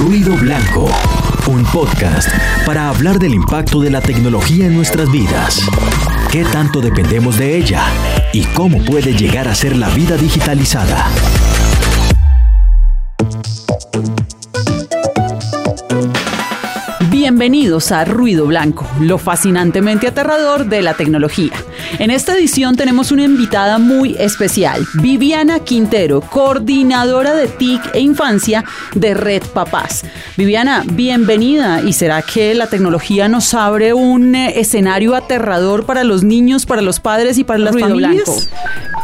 Ruido Blanco, un podcast para hablar del impacto de la tecnología en nuestras vidas. ¿Qué tanto dependemos de ella? ¿Y cómo puede llegar a ser la vida digitalizada? Bienvenidos a Ruido Blanco, lo fascinantemente aterrador de la tecnología. En esta edición tenemos una invitada muy especial, Viviana Quintero, coordinadora de TIC e Infancia de Red Papás. Viviana, bienvenida. ¿Y será que la tecnología nos abre un eh, escenario aterrador para los niños, para los padres y para las Ruido familias? Blanco.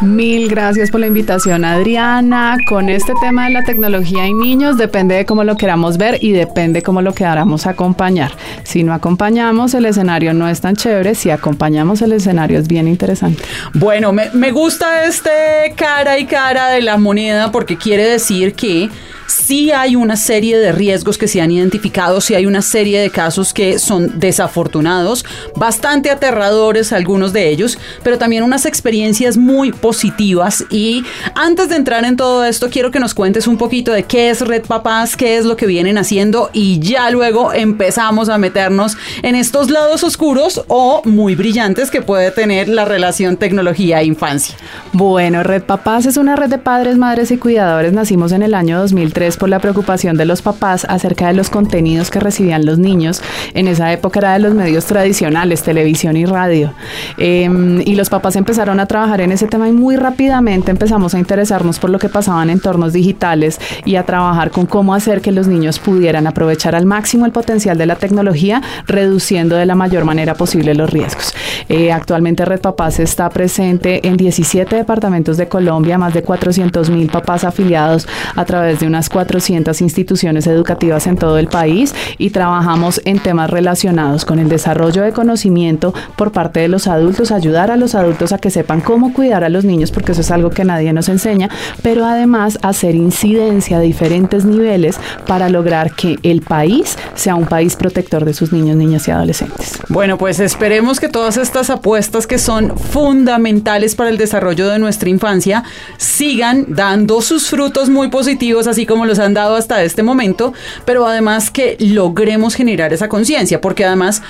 Mil gracias por la invitación, Adriana. Con este tema de la tecnología y niños, depende de cómo lo queramos ver y depende cómo lo queramos acompañar. Si no acompañamos, el escenario no es tan chévere. Si acompañamos, el escenario es bien interesante. Bueno, me, me gusta este cara y cara de la moneda porque quiere decir que sí hay una serie de riesgos que se han identificado, sí hay una serie de casos que son desafortunados, bastante aterradores algunos de ellos, pero también unas experiencias muy positivas. Y antes de entrar en todo esto, quiero que nos cuentes un poquito de qué es Red Papás, qué es lo que vienen haciendo y ya luego empezamos a meternos en estos lados oscuros o muy brillantes que puede tener la relación tecnología e infancia. Bueno, Red Papás es una red de padres, madres y cuidadores. Nacimos en el año 2003 por la preocupación de los papás acerca de los contenidos que recibían los niños. En esa época era de los medios tradicionales, televisión y radio. Eh, y los papás empezaron a trabajar en ese tema y muy rápidamente empezamos a interesarnos por lo que pasaba en entornos digitales y a trabajar con cómo hacer que los niños pudieran aprovechar al máximo el potencial de la tecnología, reduciendo de la mayor manera posible los riesgos. Eh, actualmente Red Papás está presente en 17 departamentos de Colombia, más de 400 mil papás afiliados a través de unas 400 instituciones educativas en todo el país y trabajamos en temas relacionados con el desarrollo de conocimiento por parte de los adultos, ayudar a los adultos a que sepan cómo cuidar a los niños, porque eso es algo que nadie nos enseña, pero además hacer incidencia a diferentes niveles para lograr que el país sea un país protector de sus niños, niñas y adolescentes. Bueno, pues esperemos que todas estas apuestas que son fundamentales para el desarrollo de nuestra infancia sigan dando sus frutos muy positivos, así como los han dado hasta este momento, pero además que logremos generar esa conciencia, porque además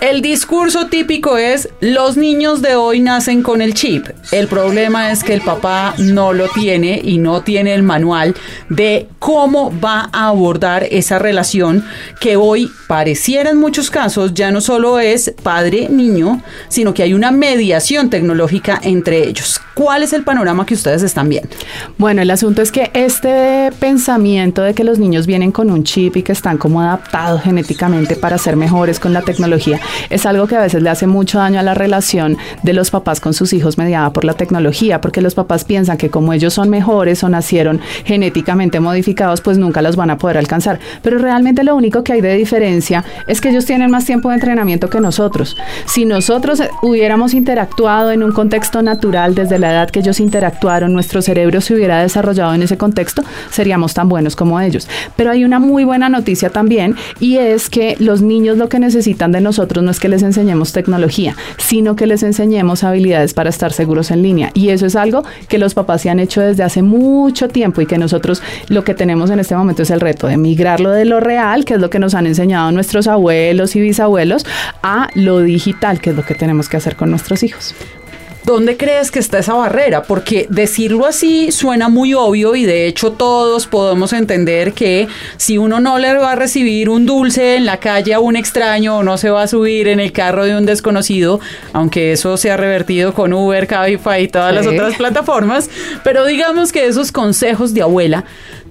el discurso típico es los niños de hoy nacen con el chip. El problema es que el papá no lo tiene y no tiene el manual de cómo va a abordar esa relación que hoy pareciera en muchos casos ya no solo es padre-niño, sino que hay una mediación tecnológica entre ellos. ¿Cuál es el panorama que ustedes están viendo? Bueno, el asunto es que este pensamiento de que los niños vienen con un chip y que están como adaptados genéticamente para ser mejores con la tecnología es algo que a veces le hace mucho daño a la relación de los papás con sus hijos mediada por la tecnología, porque los papás piensan que como ellos son mejores o nacieron genéticamente modificados, pues nunca los van a poder alcanzar. Pero realmente lo único que hay de diferencia es que ellos tienen más tiempo de entrenamiento que nosotros. Si nosotros hubiéramos interactuado en un contexto natural desde la edad que ellos interactuaron, nuestro cerebro se hubiera desarrollado en ese contexto, seríamos tan buenos como ellos. Pero hay una muy buena noticia también y es que los niños lo que necesitan de nosotros no es que les enseñemos tecnología, sino que les enseñemos habilidades para estar seguros en línea. Y eso es algo que los papás se han hecho desde hace mucho tiempo y que nosotros lo que tenemos en este momento es el reto de migrarlo de lo real, que es lo que nos han enseñado nuestros abuelos y bisabuelos, a lo digital, que es lo que tenemos que hacer con nuestros hijos. ¿Dónde crees que está esa barrera? Porque decirlo así suena muy obvio y de hecho todos podemos entender que si uno no le va a recibir un dulce en la calle a un extraño o no se va a subir en el carro de un desconocido, aunque eso se ha revertido con Uber, Cabify y todas sí. las otras plataformas, pero digamos que esos consejos de abuela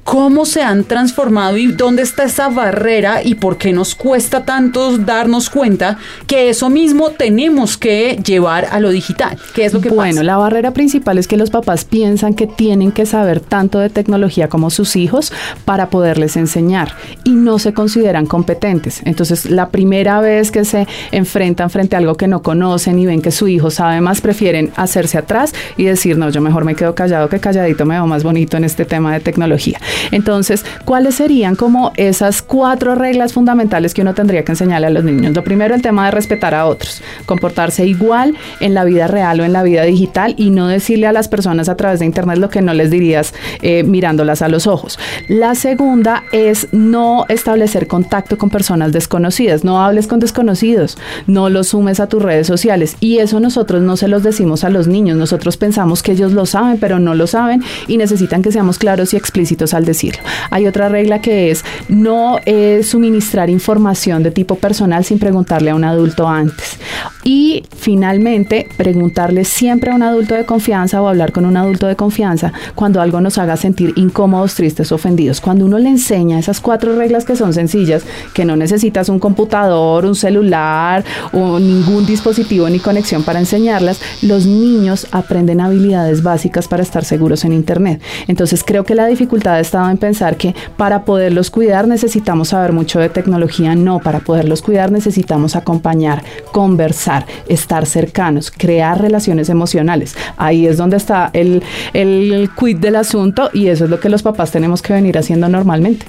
cómo se han transformado y dónde está esa barrera y por qué nos cuesta tanto darnos cuenta que eso mismo tenemos que llevar a lo digital. ¿Qué es lo que bueno, pasa? la barrera principal es que los papás piensan que tienen que saber tanto de tecnología como sus hijos para poderles enseñar y no se consideran competentes. Entonces, la primera vez que se enfrentan frente a algo que no conocen y ven que su hijo sabe más, prefieren hacerse atrás y decir, no, yo mejor me quedo callado que calladito me veo más bonito en este tema de tecnología. Entonces, ¿cuáles serían como esas cuatro reglas fundamentales que uno tendría que enseñarle a los niños? Lo primero, el tema de respetar a otros, comportarse igual en la vida real o en la vida digital y no decirle a las personas a través de Internet lo que no les dirías eh, mirándolas a los ojos. La segunda es no establecer contacto con personas desconocidas. No hables con desconocidos, no los sumes a tus redes sociales. Y eso nosotros no se los decimos a los niños. Nosotros pensamos que ellos lo saben, pero no lo saben y necesitan que seamos claros y explícitos al decirlo. Hay otra regla que es no eh, suministrar información de tipo personal sin preguntarle a un adulto antes. Y finalmente, preguntarle siempre a un adulto de confianza o hablar con un adulto de confianza cuando algo nos haga sentir incómodos, tristes, ofendidos. Cuando uno le enseña esas cuatro reglas que son sencillas, que no necesitas un computador, un celular o ningún dispositivo ni conexión para enseñarlas, los niños aprenden habilidades básicas para estar seguros en Internet. Entonces creo que la dificultad ha estado en pensar que para poderlos cuidar necesitamos saber mucho de tecnología. No, para poderlos cuidar necesitamos acompañar, conversar, estar cercanos, crear relaciones emocionales. Ahí es donde está el, el quid del asunto y eso es lo que los papás tenemos que venir haciendo normalmente.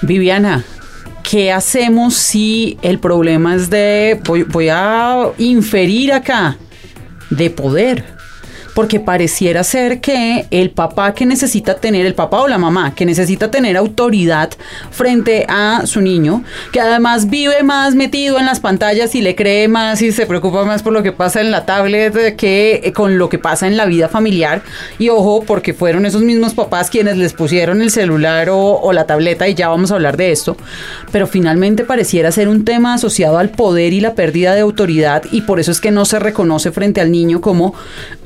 Viviana, ¿qué hacemos si el problema es de, voy, voy a inferir acá, de poder? Porque pareciera ser que el papá que necesita tener, el papá o la mamá que necesita tener autoridad frente a su niño, que además vive más metido en las pantallas y le cree más y se preocupa más por lo que pasa en la tablet que con lo que pasa en la vida familiar. Y ojo, porque fueron esos mismos papás quienes les pusieron el celular o, la tableta y ya vamos a hablar de esto. Pero finalmente pareciera ser un tema asociado al poder y la pérdida de autoridad y por eso es que no se reconoce frente al niño como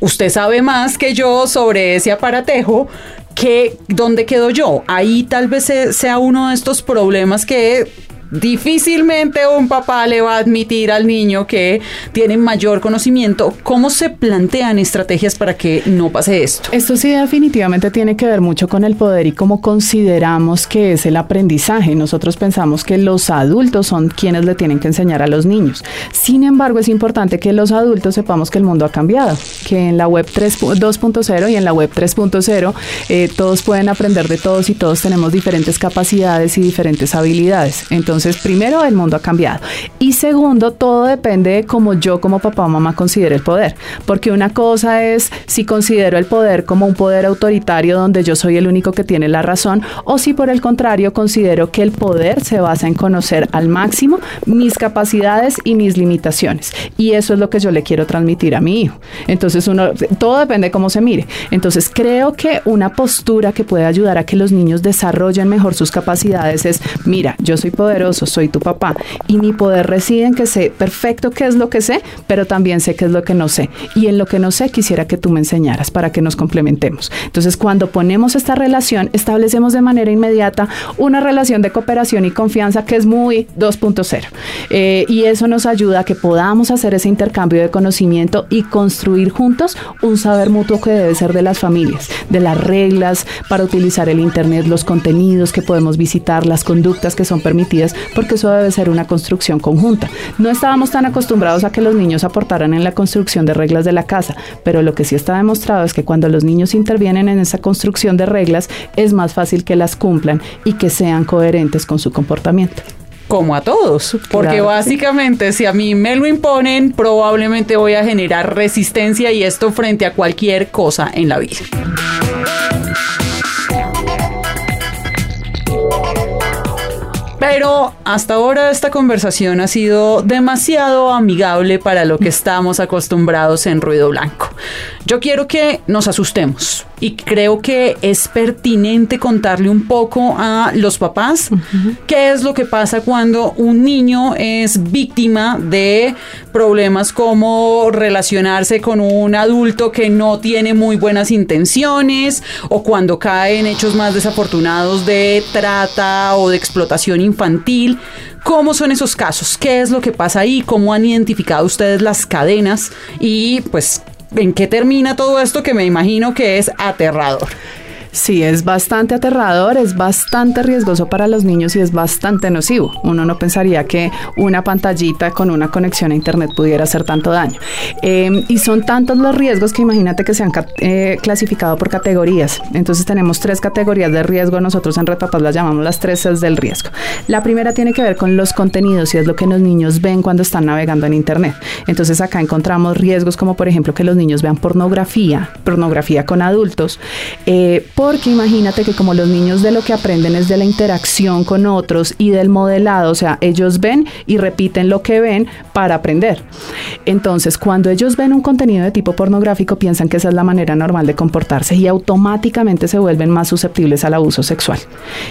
usted sabe más que yo sobre ese aparatejo, que dónde quedo yo. Ahí tal vez sea uno de estos problemas que Difícilmente un papá le va a admitir al niño que tiene mayor conocimiento. ¿Cómo se plantean estrategias para que no pase esto? Esto sí definitivamente tiene que ver mucho con el poder y cómo consideramos que es el aprendizaje. Nosotros pensamos que los adultos son quienes le tienen que enseñar a los niños. Sin embargo, es importante que los adultos sepamos que el mundo ha cambiado, que en la web 2.0 y en la web 3.0 eh, todos pueden aprender de todos y todos tenemos diferentes capacidades y diferentes habilidades. Entonces, entonces, primero, el mundo ha cambiado. Y segundo, todo depende de cómo yo como papá o mamá considere el poder. Porque una cosa es si considero el poder como un poder autoritario donde yo soy el único que tiene la razón, o si por el contrario considero que el poder se basa en conocer al máximo mis capacidades y mis limitaciones. Y eso es lo que yo le quiero transmitir a mi hijo. Entonces, uno, todo depende de cómo se mire. Entonces, creo que una postura que puede ayudar a que los niños desarrollen mejor sus capacidades es, mira, yo soy poderoso soy tu papá. Y mi poder reside en que sé perfecto qué es lo que sé, pero también sé qué es lo que no sé. Y en lo que no sé quisiera que tú me enseñaras para que nos complementemos. Entonces, cuando ponemos esta relación, establecemos de manera inmediata una relación de cooperación y confianza que es muy 2.0. Eh, y eso nos ayuda a que podamos hacer ese intercambio de conocimiento y construir juntos un saber mutuo que debe ser de las familias, de las reglas para utilizar el Internet, los contenidos que podemos visitar, las conductas que son permitidas porque eso debe ser una construcción conjunta. No estábamos tan acostumbrados a que los niños aportaran en la construcción de reglas de la casa, pero lo que sí está demostrado es que cuando los niños intervienen en esa construcción de reglas, es más fácil que las cumplan y que sean coherentes con su comportamiento como a todos, porque básicamente si a mí me lo imponen, probablemente voy a generar resistencia y esto frente a cualquier cosa en la vida. Pero hasta ahora esta conversación ha sido demasiado amigable para lo que estamos acostumbrados en Ruido Blanco. Yo quiero que nos asustemos y creo que es pertinente contarle un poco a los papás qué es lo que pasa cuando un niño es víctima de problemas como relacionarse con un adulto que no tiene muy buenas intenciones o cuando cae en hechos más desafortunados de trata o de explotación infantil. ¿Cómo son esos casos? ¿Qué es lo que pasa ahí? ¿Cómo han identificado ustedes las cadenas? Y pues ¿en qué termina todo esto que me imagino que es aterrador? Sí, es bastante aterrador, es bastante riesgoso para los niños y es bastante nocivo. Uno no pensaría que una pantallita con una conexión a internet pudiera hacer tanto daño. Em, y son tantos los riesgos que imagínate que se han eh, clasificado por categorías. Entonces tenemos tres categorías de riesgo, nosotros en Retapas las llamamos las tres es del riesgo. La primera tiene que ver con los contenidos y es lo que los niños ven cuando están navegando en internet. Entonces acá encontramos riesgos como por ejemplo que los niños vean pornografía, pornografía con adultos. Eh, porque imagínate que como los niños de lo que aprenden es de la interacción con otros y del modelado, o sea, ellos ven y repiten lo que ven para aprender. Entonces, cuando ellos ven un contenido de tipo pornográfico, piensan que esa es la manera normal de comportarse y automáticamente se vuelven más susceptibles al abuso sexual.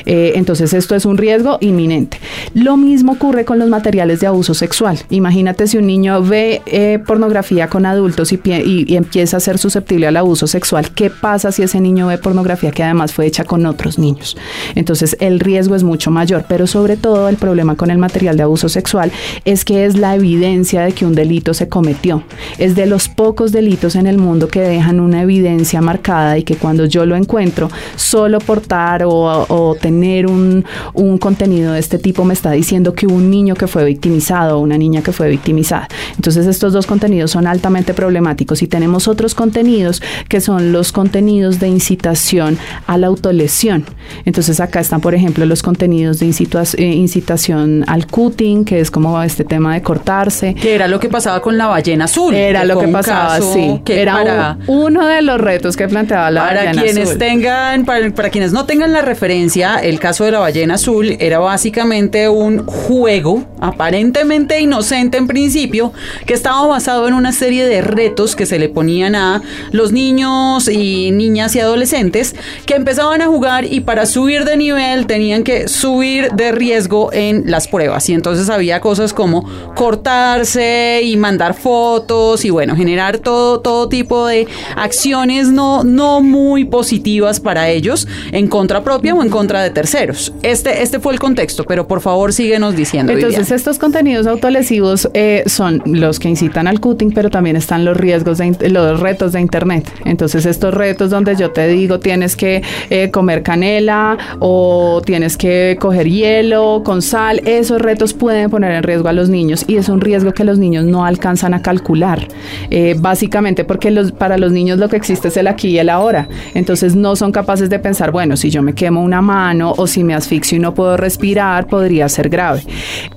Eh, entonces, esto es un riesgo inminente. Lo mismo ocurre con los materiales de abuso sexual. Imagínate si un niño ve eh, pornografía con adultos y, y empieza a ser susceptible al abuso sexual. ¿Qué pasa si ese niño ve pornografía? Que además fue hecha con otros niños. Entonces el riesgo es mucho mayor, pero sobre todo el problema con el material de abuso sexual es que es la evidencia de que un delito se cometió. Es de los pocos delitos en el mundo que dejan una evidencia marcada y que cuando yo lo encuentro, solo portar o, tener un, un contenido de este tipo me está diciendo que un niño que fue victimizado o una niña que fue victimizada. Entonces estos dos contenidos son altamente problemáticos y tenemos otros contenidos que son los contenidos de incitación a la autolesión. Entonces acá están, por ejemplo, los contenidos de eh, incitación al cutting, que es como este tema de cortarse. Que era lo que pasaba con la ballena azul. Era lo que pasaba, sí. Que era uno de los retos que planteaba la para quienes Tengan, para, para quienes no tengan la referencia, el caso de la ballena azul era básicamente un juego aparentemente inocente en principio, que estaba basado en una serie de retos que se le ponían a los niños y niñas y adolescentes que empezaban a jugar y para subir de nivel tenían que subir de riesgo en las pruebas. Y entonces había cosas como cortarse y mandar fotos y bueno, generar todo, todo tipo de acciones no, no muy positivas para ellos en contra propia o en contra de terceros. Este, este fue el contexto, pero por favor síguenos diciendo. Entonces estos contenidos autolesivos eh, son los que incitan al cutting, pero también están los riesgos de los retos de internet. Entonces estos retos donde yo te digo tienes que eh, comer canela o tienes que coger hielo con sal. Esos retos pueden poner en riesgo a los niños y es un riesgo que los niños no alcanzan a calcular. Eh, básicamente porque los, para los niños lo que existe es el aquí y el ahora. Entonces no son capaces de pensar, bueno, si yo me quemo una mano o si me asfixio y no puedo respirar, podría ser grave.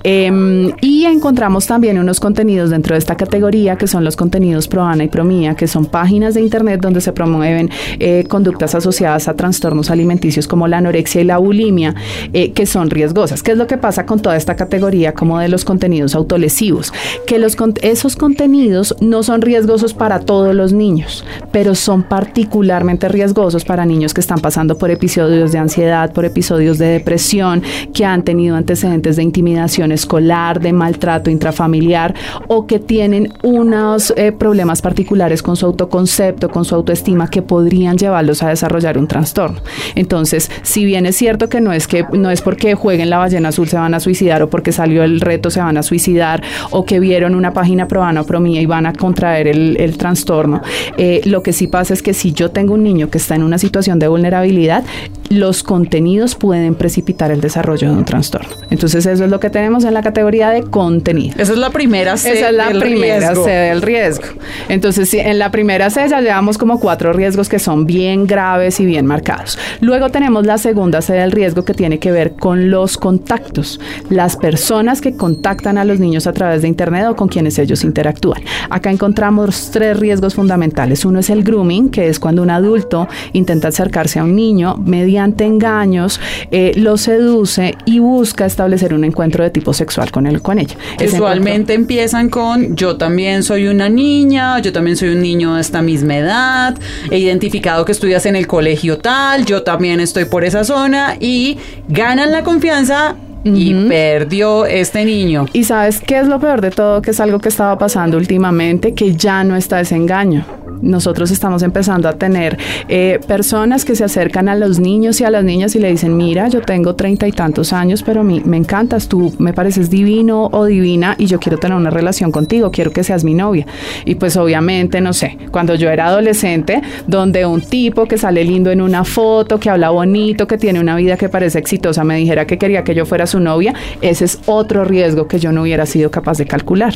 Em, y encontramos también unos contenidos dentro de esta categoría que son los contenidos pro ANA y pro MIA, que son páginas de internet donde se promueven eh, conductas asociadas a trastornos alimenticios como la anorexia y la bulimia, eh, que son riesgosas. ¿Qué es lo que pasa con toda esta categoría como de los contenidos autolesivos? Que los, esos contenidos no son riesgosos para todos los niños, pero son particularmente riesgosos para niños que están pasando por episodios de ansiedad, por episodios de depresión, que han tenido antecedentes de intimidación escolar, de maltrato intrafamiliar o que tienen unos eh, problemas particulares con su autoconcepto, con su autoestima que podrían llevarlos a desarrollar un trastorno. Entonces, si bien es cierto que no es que no es porque jueguen la ballena azul se van a suicidar o porque salió el reto se van a suicidar o que vieron una página probana o promía y van a contraer el, trastorno. Eh, lo que sí pasa es que si yo tengo un niño que está en una situación de vulnerabilidad, los contenidos pueden precipitar el desarrollo de un trastorno. Entonces, eso es lo que tenemos en la categoría de contenido. Esa es la primera C. Esa es la primera C del riesgo. Entonces, en la primera C ya llevamos como cuatro riesgos que son bien graves y bien marcados. Luego tenemos la segunda sede del riesgo que tiene que ver con los contactos, las personas que contactan a los niños a través de Internet o con quienes ellos interactúan. Acá encontramos tres riesgos fundamentales. Uno es el grooming, que es cuando un adulto intenta acercarse a un niño mediante engaños, eh, lo seduce y busca establecer un encuentro de tipo sexual con él con ella. Usualmente empiezan con yo también soy una niña, yo también soy un niño de esta misma edad, he identificado que estudias en el colegio tal, yo también estoy por esa zona y ganan la confianza y perdió este niño. Y sabes qué es lo peor de todo, que es algo que estaba pasando últimamente, que ya no está ese engaño Nosotros estamos empezando a tener eh, personas que se acercan a los niños y a las niñas y le dicen, mira, yo tengo treinta y tantos años, pero mí, me encantas, tú me pareces divino o divina y yo quiero tener una relación contigo, quiero que seas mi novia. Y pues obviamente, no sé, cuando yo era adolescente, donde un tipo que sale lindo en una foto, que habla bonito, que tiene una vida que parece exitosa, me dijera que quería que yo fuera su novia, ese es otro riesgo que yo no hubiera sido capaz de calcular.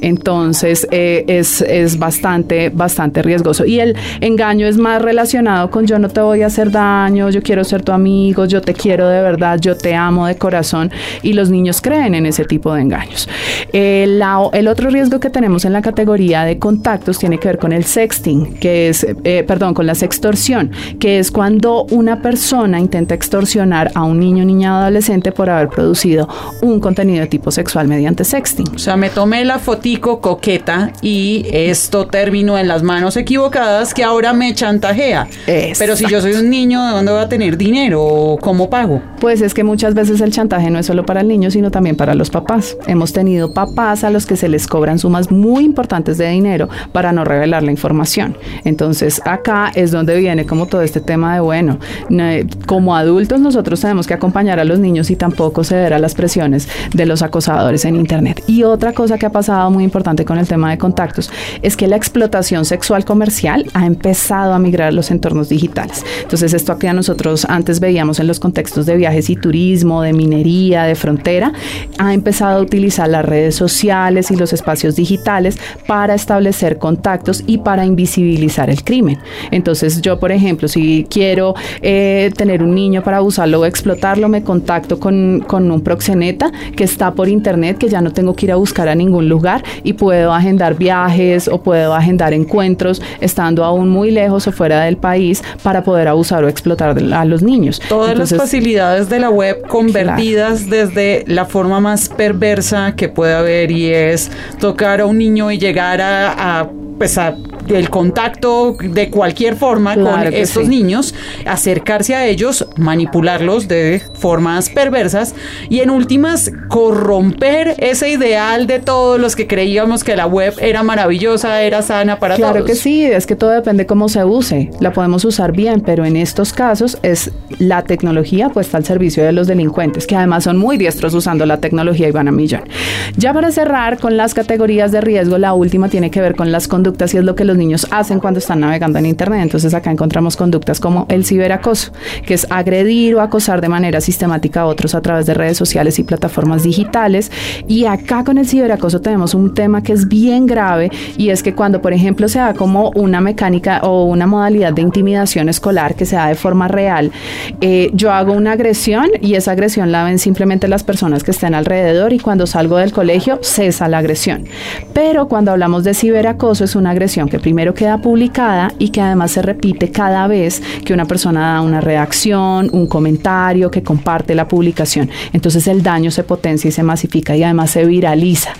Entonces, eh, es, es bastante, bastante riesgoso. Y el engaño es más relacionado con yo no te voy a hacer daño, yo quiero ser tu amigo, yo te quiero de verdad, yo te amo de corazón. Y los niños creen en ese tipo de engaños. El, el otro riesgo que tenemos en la categoría de contactos tiene que ver con el sexting, que es, eh, perdón, con la sextorsión, que es cuando una persona intenta extorsionar a un niño, niña o adolescente por haber producido un contenido de tipo sexual mediante sexting. O sea, me tomé la fotico coqueta y esto terminó en las manos equivocadas que ahora me chantajea. Pero si yo soy un niño, ¿de dónde voy a tener dinero? ¿Cómo pago? Pues es que muchas veces el chantaje no es solo para el niño, sino también para los papás. Hemos tenido papás a los que se les cobran sumas muy importantes de dinero para no revelar la información. Entonces acá es donde viene como todo este tema de, bueno, como adultos nosotros tenemos que acompañar a los niños y tampoco ceder a las presiones de los acosadores en Internet. Y otra cosa que ha pasado muy importante con el tema de contactos es que la explotación sexual comercial ha empezado a migrar a los entornos digitales. Entonces esto a nosotros antes veíamos en los contextos de viajes y turismo, de minería, de frontera, ha empezado a utilizar las redes sociales y los espacios digitales para establecer contactos y para invisibilizar el crimen. Entonces yo, por ejemplo, si quiero eh, tener un niño para abusarlo o explotarlo, me contacto con, con un proxeneta que está por internet, que ya no tengo que ir a buscar a ningún lugar y puedo agendar viajes o puedo agendar encuentros estando aún muy lejos o fuera del país para poder abusar o explotar a los niños. Todas las facilidades de la web convertidas desde la forma más perversa que puede haber y es tocar a un niño y llegar a, a pues a el contacto de cualquier forma con estos niños, acercarse a ellos, manipularlos de formas perversas y en últimas corromper ese ideal de todos los que creíamos que la web era maravillosa, era sana para todos. Claro que sí, es que todo depende cómo se use. La podemos usar bien, pero en estos casos es la tecnología puesta al servicio de los delincuentes, que además son muy diestros usando la tecnología y van a millón. Ya para cerrar con las categorías de riesgo, la última tiene que ver con las conductas y es lo que los niños hacen cuando están navegando en Internet. Entonces acá encontramos conductas como el ciberacoso, que es agredir o acosar de manera sistemática a otros a través de redes sociales y plataformas digitales. Y acá con el ciberacoso tenemos un tema que es bien grave y es que cuando, por ejemplo, se da como una mecánica o una modalidad de intimidación escolar que se da de forma real, eh, yo hago una agresión y esa agresión la ven simplemente las personas que estén alrededor y cuando salgo del colegio cesa la agresión. Pero cuando hablamos de ciberacoso es una agresión que primero queda publicada y que además se repite cada vez que una persona da una reacción, un comentario, que comparte la publicación. Entonces el daño se potencia y se masifica y además se viraliza.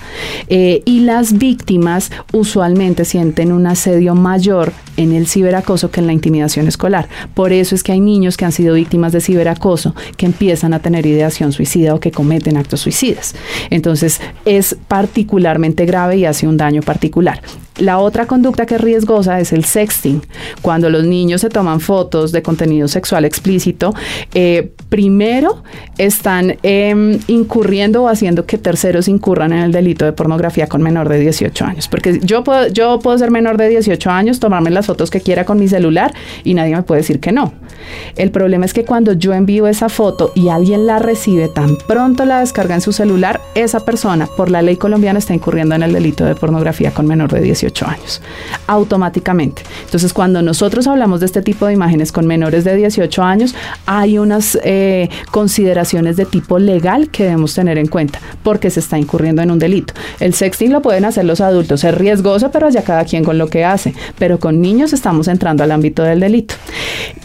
Eh, y las víctimas usualmente sienten un asedio mayor en el ciberacoso que en la intimidación escolar. Por eso es que hay niños que han sido víctimas de ciberacoso que empiezan a tener ideación suicida o que cometen actos suicidas. Entonces es particularmente grave y hace un daño particular. La otra conducta que es riesgosa es el sexting. Cuando los niños se toman fotos de contenido sexual explícito, eh, primero están em, incurriendo o haciendo que terceros incurran en el delito de pornografía con menor de 18 años. Porque yo puedo, yo puedo ser menor de 18 años, tomarme las fotos que quiera con mi celular y nadie me puede decir que no. El problema es que cuando yo envío esa foto y alguien la recibe, tan pronto la descarga en su celular, esa persona, por la ley colombiana, está incurriendo en el delito de pornografía con menor de 18 años. Automáticamente. Entonces, cuando nosotros hablamos de este tipo de imágenes con menores de 18 años, hay unas eh, consideraciones de tipo legal que debemos tener en cuenta, porque se está incurriendo en un delito. El sexting lo pueden hacer los adultos, es riesgoso, pero allá cada quien con lo que hace. Pero con niños estamos entrando al ámbito del delito.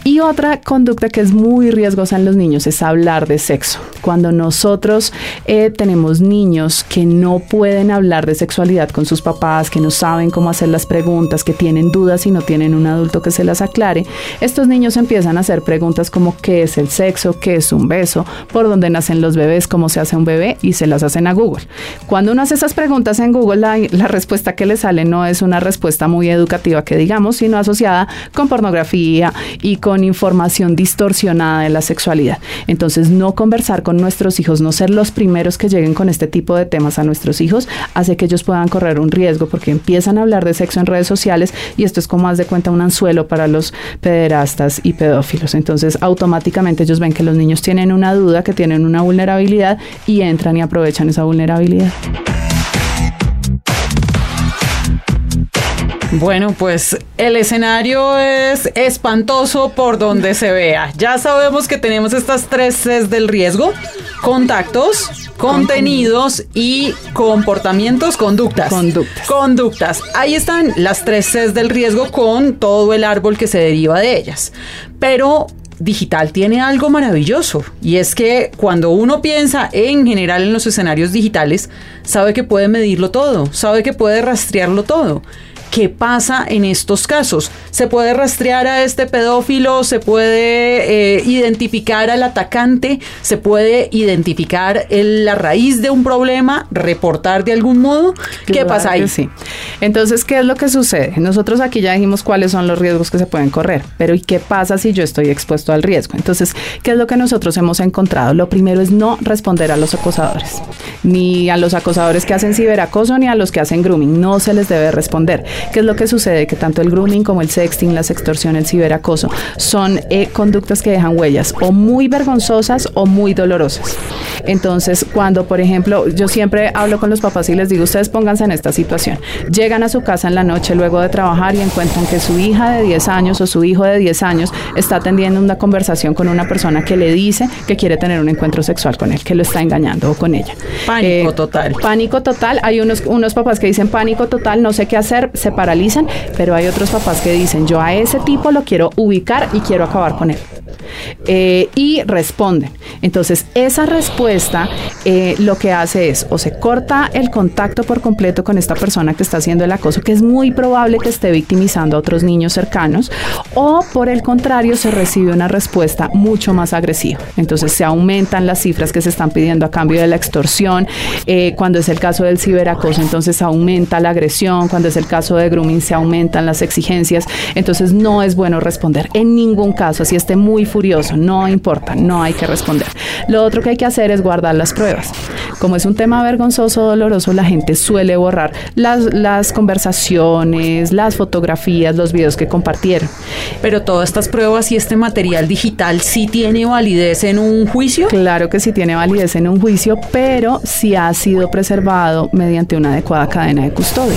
Y otra conducta que es muy riesgosa en los niños es hablar de sexo. cuando nosotros eh, tenemos niños que no pueden hablar de sexualidad con sus papás, que no saben cómo hacer las preguntas, que tienen dudas y no tienen un adulto que se las aclare, estos niños empiezan a hacer preguntas como qué es el sexo, qué es un beso, por dónde nacen los bebés, cómo se hace un bebé y se las hacen a Google. Cuando uno hace esas preguntas en Google, la, la respuesta que le sale no es una respuesta muy educativa que digamos, sino asociada con pornografía y con información distorsionada de la sexualidad. Entonces, no conversar con nuestros hijos, no ser los primeros que lleguen con este tipo de temas a nuestros hijos, hace que ellos puedan correr un riesgo porque empiezan hablar de sexo en redes sociales y esto es como más de cuenta un anzuelo para los pederastas y pedófilos. Entonces, automáticamente ellos ven que los niños tienen una duda, que tienen una vulnerabilidad y entran y aprovechan esa vulnerabilidad. Bueno, pues el escenario es espantoso por donde se vea. Ya sabemos que tenemos estas tres Cs del riesgo, contactos, contenidos y comportamientos, conductas. Conductas. Conductas. Ahí están las tres Cs del riesgo con todo el árbol que se deriva de ellas. Pero digital tiene algo maravilloso y es que cuando uno piensa en general en los escenarios digitales, sabe que puede medirlo todo, sabe que puede rastrearlo todo. ¿Qué pasa en estos casos? ¿Se puede rastrear a este pedófilo? ¿Se puede eh, identificar al atacante? ¿Se puede identificar la raíz de un problema? ¿Reportar de algún modo? ¿Qué pasa ahí? Sí. Entonces, ¿qué es lo que sucede? Nosotros aquí ya dijimos cuáles son los riesgos que se pueden correr, pero ¿y qué pasa si yo estoy expuesto al riesgo? Entonces, ¿qué es lo que nosotros hemos encontrado? Lo primero es no responder a los acosadores, ni a los acosadores que hacen ciberacoso, ni a los que hacen grooming. No se les debe responder. ¿Qué es lo que sucede? Que tanto el grooming como el sexting, la sextorsión, el ciberacoso son eh, conductas que dejan huellas o muy vergonzosas o muy dolorosas. Entonces, cuando, por ejemplo, yo siempre hablo con los papás y les digo, ustedes pónganse en esta situación. Llegan a su casa en la noche luego de trabajar y encuentran que su hija de 10 años o su hijo de 10 años está teniendo una conversación con una persona que le dice que quiere tener un encuentro sexual con él, que lo está engañando o con ella. Pánico eh, total. Pánico total. Hay unos, unos papás que dicen pánico total, no sé qué hacer, se paralizan, pero hay otros papás que dicen, yo a ese tipo lo quiero ubicar y quiero acabar con él. Eh, y responden. Entonces, esa respuesta eh, lo que hace es o se corta el contacto por completo con esta persona que está haciendo el acoso, que es muy probable que esté victimizando a otros niños cercanos, o por el contrario, se recibe una respuesta mucho más agresiva. Entonces, se aumentan las cifras que se están pidiendo a cambio de la extorsión. Eh, cuando es el caso del ciberacoso, entonces aumenta la agresión. Cuando es el caso de grooming, se aumentan las exigencias. Entonces, no es bueno responder en ningún caso, así esté muy furioso, no importa, no hay que responder. Lo otro que hay que hacer es guardar las pruebas. Como es un tema vergonzoso, doloroso, la gente suele borrar las, las conversaciones, las fotografías, los videos que compartieron. Pero todas estas pruebas y este material digital sí tiene validez en un juicio? Claro que sí tiene validez en un juicio, pero sí ha sido preservado mediante una adecuada cadena de custodia.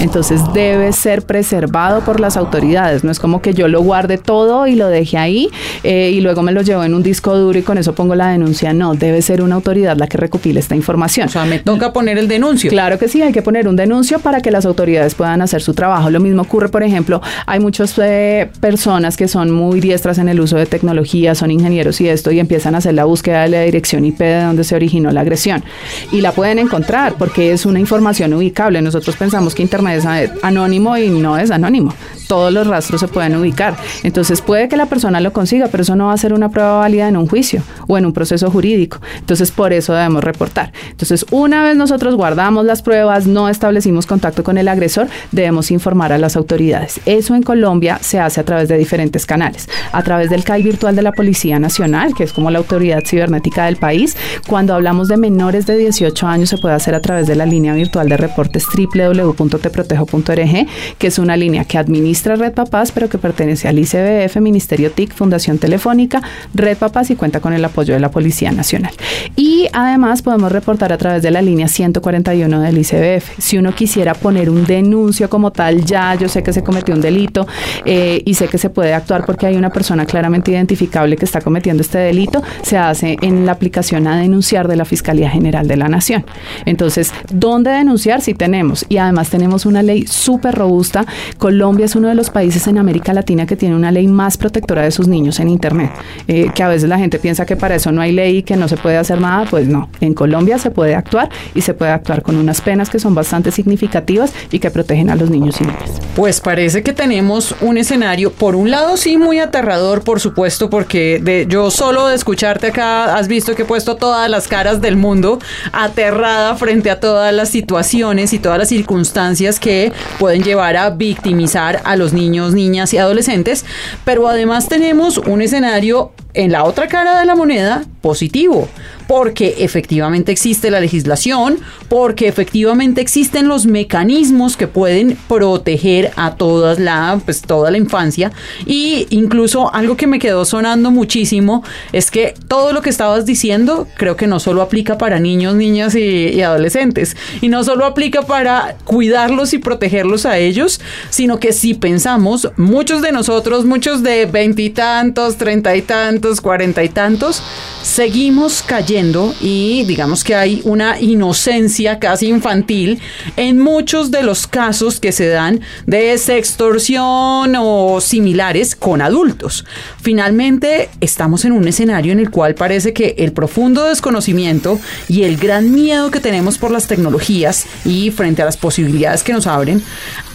Entonces debe ser preservado por las autoridades. No es como que yo lo guarde todo y lo deje ahí eh, y luego me lo llevo en un disco duro y con eso pongo la denuncia. No, debe ser una autoridad la que recopile esta información. O sea, me toca poner el denuncio. Claro que sí, hay que poner un denuncio para que las autoridades puedan hacer su trabajo. Lo mismo ocurre, por ejemplo, hay muchas eh, personas que son muy diestras en el uso de tecnología, son ingenieros y esto, y empiezan a hacer la búsqueda de la dirección IP de donde se originó la agresión. Y la pueden encontrar porque es una información ubicable. Nosotros pensamos que Internet es anónimo y no es anónimo. Todos los rastros se pueden ubicar. Entonces puede que la persona lo consiga, pero eso no va a ser una prueba válida en un juicio o en un proceso jurídico. Entonces por eso debemos reportar. Entonces una vez nosotros guardamos las pruebas, no establecimos contacto con el agresor, debemos informar a las autoridades. Eso en Colombia se hace a través de diferentes canales. A través del CAI virtual de la Policía Nacional, que es como la autoridad cibernética del país. Cuando hablamos de menores de 18 años se puede hacer a través de la línea virtual de reportes www.teprotejo.org, que es una línea que administra Red Papás, pero que pertenece al ICBF, Ministerio TIC, Fundación Telefónica, Red Papás y cuenta con el apoyo de la Policía Nacional. Y además podemos reportar a través de la línea 141 del ICBF. Si uno quisiera poner un denuncio como tal, ya yo sé que se cometió un delito eh, y sé que se puede actuar porque hay una persona claramente identificable que está cometiendo este delito, se hace en la aplicación a denunciar de la Fiscalía General de la Nación. Entonces, ¿dónde denunciar? Si tenemos. Y además tenemos una ley súper robusta. Colombia es uno de los países en América Latina que tiene una ley más protectora de sus niños en Internet. Eh, que a veces la gente piensa que para eso no hay ley y que no se puede hacer nada. Pues no, en Colombia se puede actuar y se puede actuar con unas penas que son bastante significativas y que protegen a los niños y niñas. Pues parece que tenemos un escenario, por un lado sí muy aterrador, por supuesto, porque de, yo solo de escucharte acá has visto que he puesto todas las caras del mundo aterrada frente a todas las situaciones y todas las circunstancias que pueden llevar a victimizar a los niños, niñas y adolescentes, pero además tenemos un escenario en la otra cara de la moneda positivo, porque efectivamente existe la legislación, porque efectivamente existen los mecanismos que pueden proteger a todas la, pues, toda la infancia. Y incluso algo que me quedó sonando muchísimo es que todo lo que estabas diciendo creo que no solo aplica para niños, niñas y, y adolescentes. Y no solo aplica para cuidarlos y protegerlos a ellos, sino que si pensamos, muchos de nosotros, muchos de veintitantos, treinta y tantos, cuarenta y tantos, seguimos cayendo y digamos que hay una inocencia casi infantil en muchos de los casos que se dan de sextorsión o similares con adultos. Finalmente, estamos en un escenario en el cual parece que el profundo desconocimiento y el gran miedo que tenemos por las tecnologías y frente a las posibilidades que nos abren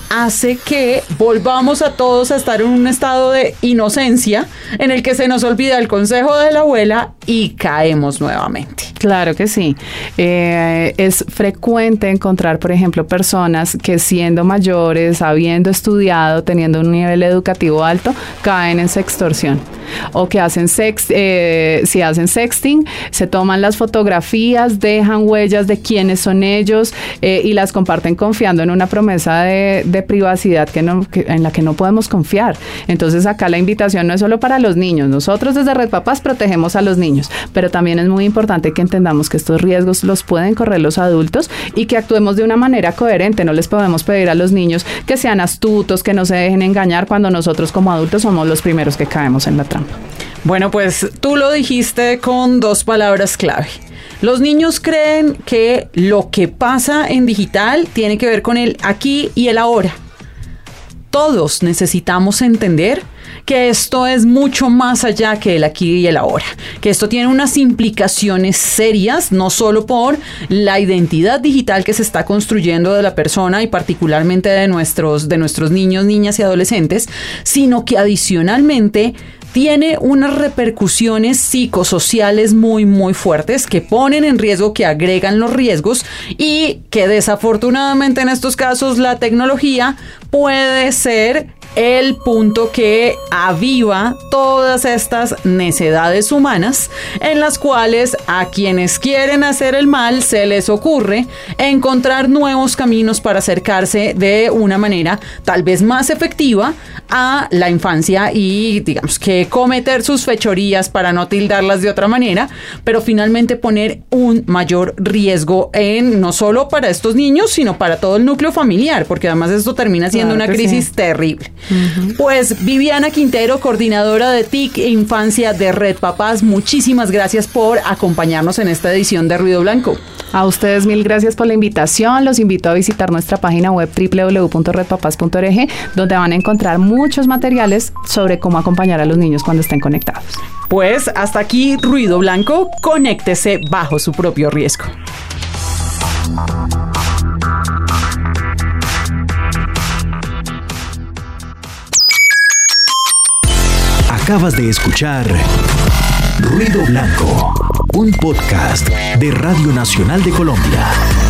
hace que volvamos a todos a estar en un estado de inocencia en el que se nos olvida el consejo de la abuela y caemos nuevamente. Claro que sí. Eh, es frecuente encontrar, por ejemplo, personas que siendo mayores, habiendo estudiado, teniendo un nivel educativo alto, caen en sextorsión. O que hacen sex, eh, si hacen sexting, se toman las fotografías, dejan huellas de quiénes son ellos eh, y las comparten confiando en una promesa de, de privacidad que en la que no podemos confiar. Entonces acá la invitación no es solo para los niños. Nosotros desde Red Papás protegemos a los niños, pero también es muy importante que entendamos que estos riesgos los pueden correr los adultos y que actuemos de una manera coherente. No les podemos pedir a los niños que sean astutos, que no se dejen engañar cuando nosotros como adultos somos los primeros que caemos en la trampa. Bueno, pues tú lo dijiste con dos palabras clave. Los niños creen que lo que pasa en digital tiene que ver con el aquí y el ahora. Todos necesitamos entender que esto es mucho más allá que el aquí y el ahora, que esto tiene unas implicaciones serias, no solo por la identidad digital que se está construyendo de la persona y particularmente de nuestros, de nuestros niños, niñas y adolescentes, sino que adicionalmente tiene unas repercusiones psicosociales muy, muy fuertes que ponen en riesgo, que agregan los riesgos y que desafortunadamente en estos casos la tecnología puede ser el punto que aviva todas estas necedades humanas en las cuales a quienes quieren hacer el mal se les ocurre encontrar nuevos caminos para acercarse de una manera tal vez más efectiva a la infancia y digamos que cometer sus fechorías para no tildarlas de otra manera, pero finalmente poner un mayor riesgo en no solo para estos niños, sino para todo el núcleo familiar, porque además esto termina siendo claro una crisis sí. terrible. Pues Viviana Quintero, coordinadora de TIC e Infancia de Red Papás, muchísimas gracias por acompañarnos en esta edición de Ruido Blanco. A ustedes mil gracias por la invitación. Los invito a visitar nuestra página web www.redpapas.org, donde van a encontrar muchos materiales sobre cómo acompañar a los niños cuando estén conectados. Pues hasta aquí Ruido Blanco, conéctese bajo su propio riesgo. Acabas de escuchar Ruido Blanco, un podcast de Radio Nacional de Colombia.